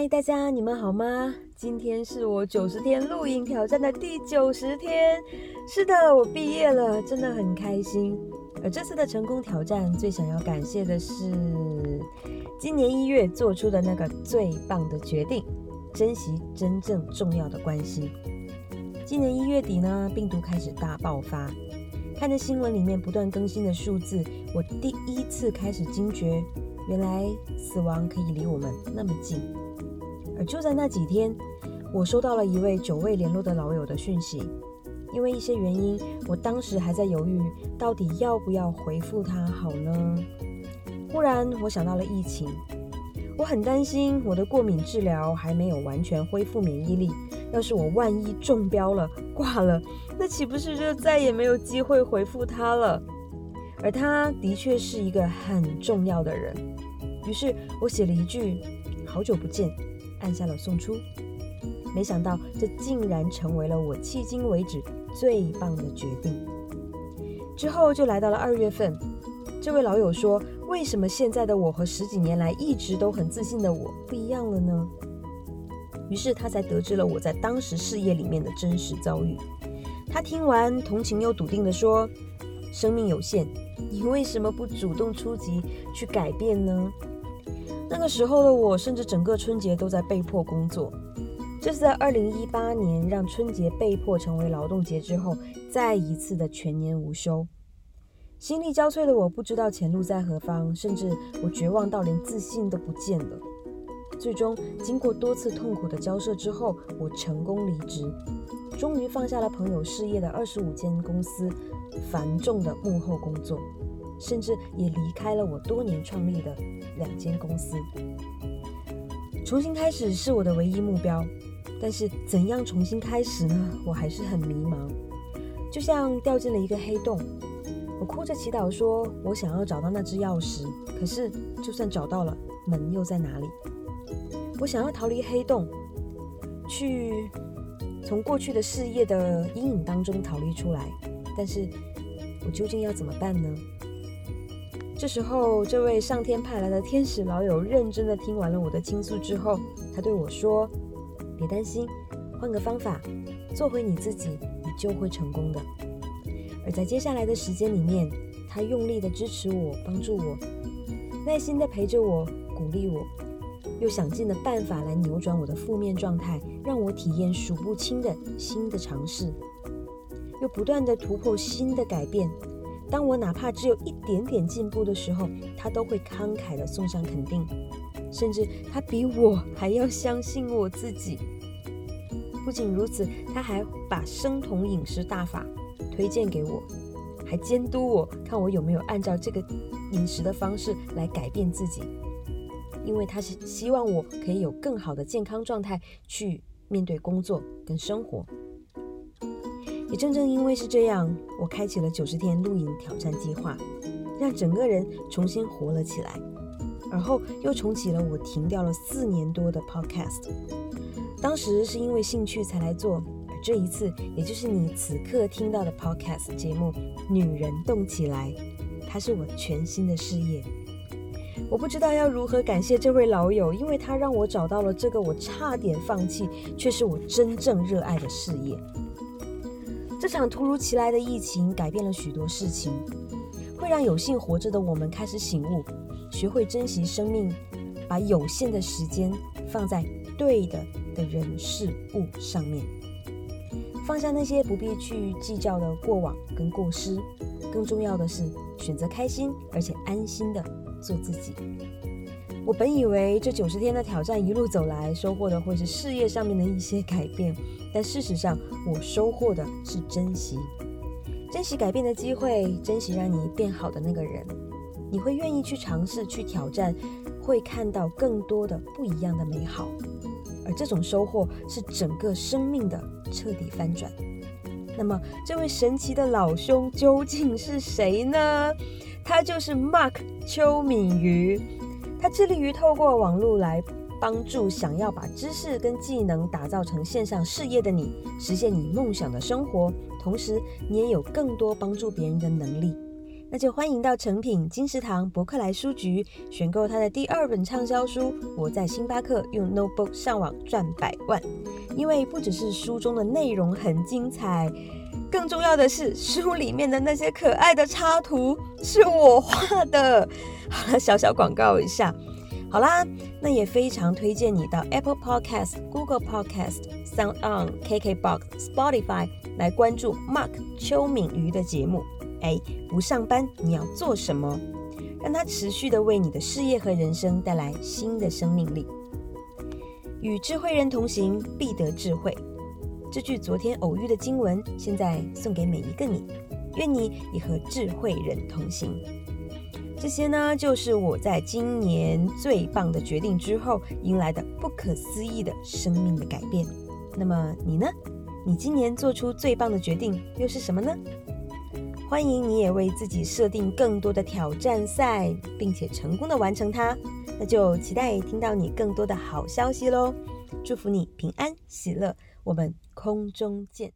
嗨，大家，你们好吗？今天是我九十天露营挑战的第九十天。是的，我毕业了，真的很开心。而这次的成功挑战，最想要感谢的是今年一月做出的那个最棒的决定：珍惜真正重要的关系。今年一月底呢，病毒开始大爆发，看着新闻里面不断更新的数字，我第一次开始惊觉，原来死亡可以离我们那么近。而就在那几天，我收到了一位久未联络的老友的讯息。因为一些原因，我当时还在犹豫，到底要不要回复他好呢？忽然，我想到了疫情，我很担心我的过敏治疗还没有完全恢复免疫力。要是我万一中标了、挂了，那岂不是就再也没有机会回复他了？而他的确是一个很重要的人。于是我写了一句“好久不见”。按下了送出，没想到这竟然成为了我迄今为止最棒的决定。之后就来到了二月份，这位老友说：“为什么现在的我和十几年来一直都很自信的我不一样了呢？”于是他才得知了我在当时事业里面的真实遭遇。他听完，同情又笃定的说：“生命有限，你为什么不主动出击去改变呢？”那个时候的我，甚至整个春节都在被迫工作。这是在二零一八年让春节被迫成为劳动节之后，再一次的全年无休。心力交瘁的我，不知道前路在何方，甚至我绝望到连自信都不见了。最终，经过多次痛苦的交涉之后，我成功离职，终于放下了朋友事业的二十五间公司繁重的幕后工作。甚至也离开了我多年创立的两间公司，重新开始是我的唯一目标。但是怎样重新开始呢？我还是很迷茫，就像掉进了一个黑洞。我哭着祈祷说：“我想要找到那只钥匙。”可是就算找到了，门又在哪里？我想要逃离黑洞，去从过去的事业的阴影当中逃离出来，但是我究竟要怎么办呢？这时候，这位上天派来的天使老友认真的听完了我的倾诉之后，他对我说：“别担心，换个方法，做回你自己，你就会成功的。”而在接下来的时间里面，他用力的支持我，帮助我，耐心的陪着我，鼓励我，又想尽了办法来扭转我的负面状态，让我体验数不清的新的尝试，又不断的突破新的改变。当我哪怕只有一点点进步的时候，他都会慷慨的送上肯定，甚至他比我还要相信我自己。不仅如此，他还把生酮饮食大法推荐给我，还监督我看我有没有按照这个饮食的方式来改变自己，因为他是希望我可以有更好的健康状态去面对工作跟生活。也正正因为是这样，我开启了九十天露营挑战计划，让整个人重新活了起来，而后又重启了我停掉了四年多的 Podcast。当时是因为兴趣才来做，而这一次，也就是你此刻听到的 Podcast 节目《女人动起来》，它是我全新的事业。我不知道要如何感谢这位老友，因为他让我找到了这个我差点放弃，却是我真正热爱的事业。这场突如其来的疫情改变了许多事情，会让有幸活着的我们开始醒悟，学会珍惜生命，把有限的时间放在对的的人事物上面，放下那些不必去计较的过往跟过失，更重要的是选择开心而且安心的做自己。我本以为这九十天的挑战一路走来，收获的会是事业上面的一些改变。但事实上，我收获的是珍惜，珍惜改变的机会，珍惜让你变好的那个人。你会愿意去尝试、去挑战，会看到更多的不一样的美好。而这种收获是整个生命的彻底翻转。那么，这位神奇的老兄究竟是谁呢？他就是 Mark 邱敏瑜，他致力于透过网络来。帮助想要把知识跟技能打造成线上事业的你，实现你梦想的生活，同时你也有更多帮助别人的能力。那就欢迎到诚品金石堂博客来书局选购他的第二本畅销书《我在星巴克用 Notebook 上网赚百万》。因为不只是书中的内容很精彩，更重要的是书里面的那些可爱的插图是我画的。好了，小小广告一下。好啦，那也非常推荐你到 Apple Podcast、Google Podcast、Sound On、KKBox、Spotify 来关注 Mark 邱敏瑜的节目。哎，不上班你要做什么？让它持续的为你的事业和人生带来新的生命力。与智慧人同行，必得智慧。这句昨天偶遇的经文，现在送给每一个你。愿你也和智慧人同行。这些呢，就是我在今年最棒的决定之后，迎来的不可思议的生命的改变。那么你呢？你今年做出最棒的决定又是什么呢？欢迎你也为自己设定更多的挑战赛，并且成功的完成它。那就期待听到你更多的好消息喽！祝福你平安喜乐，我们空中见。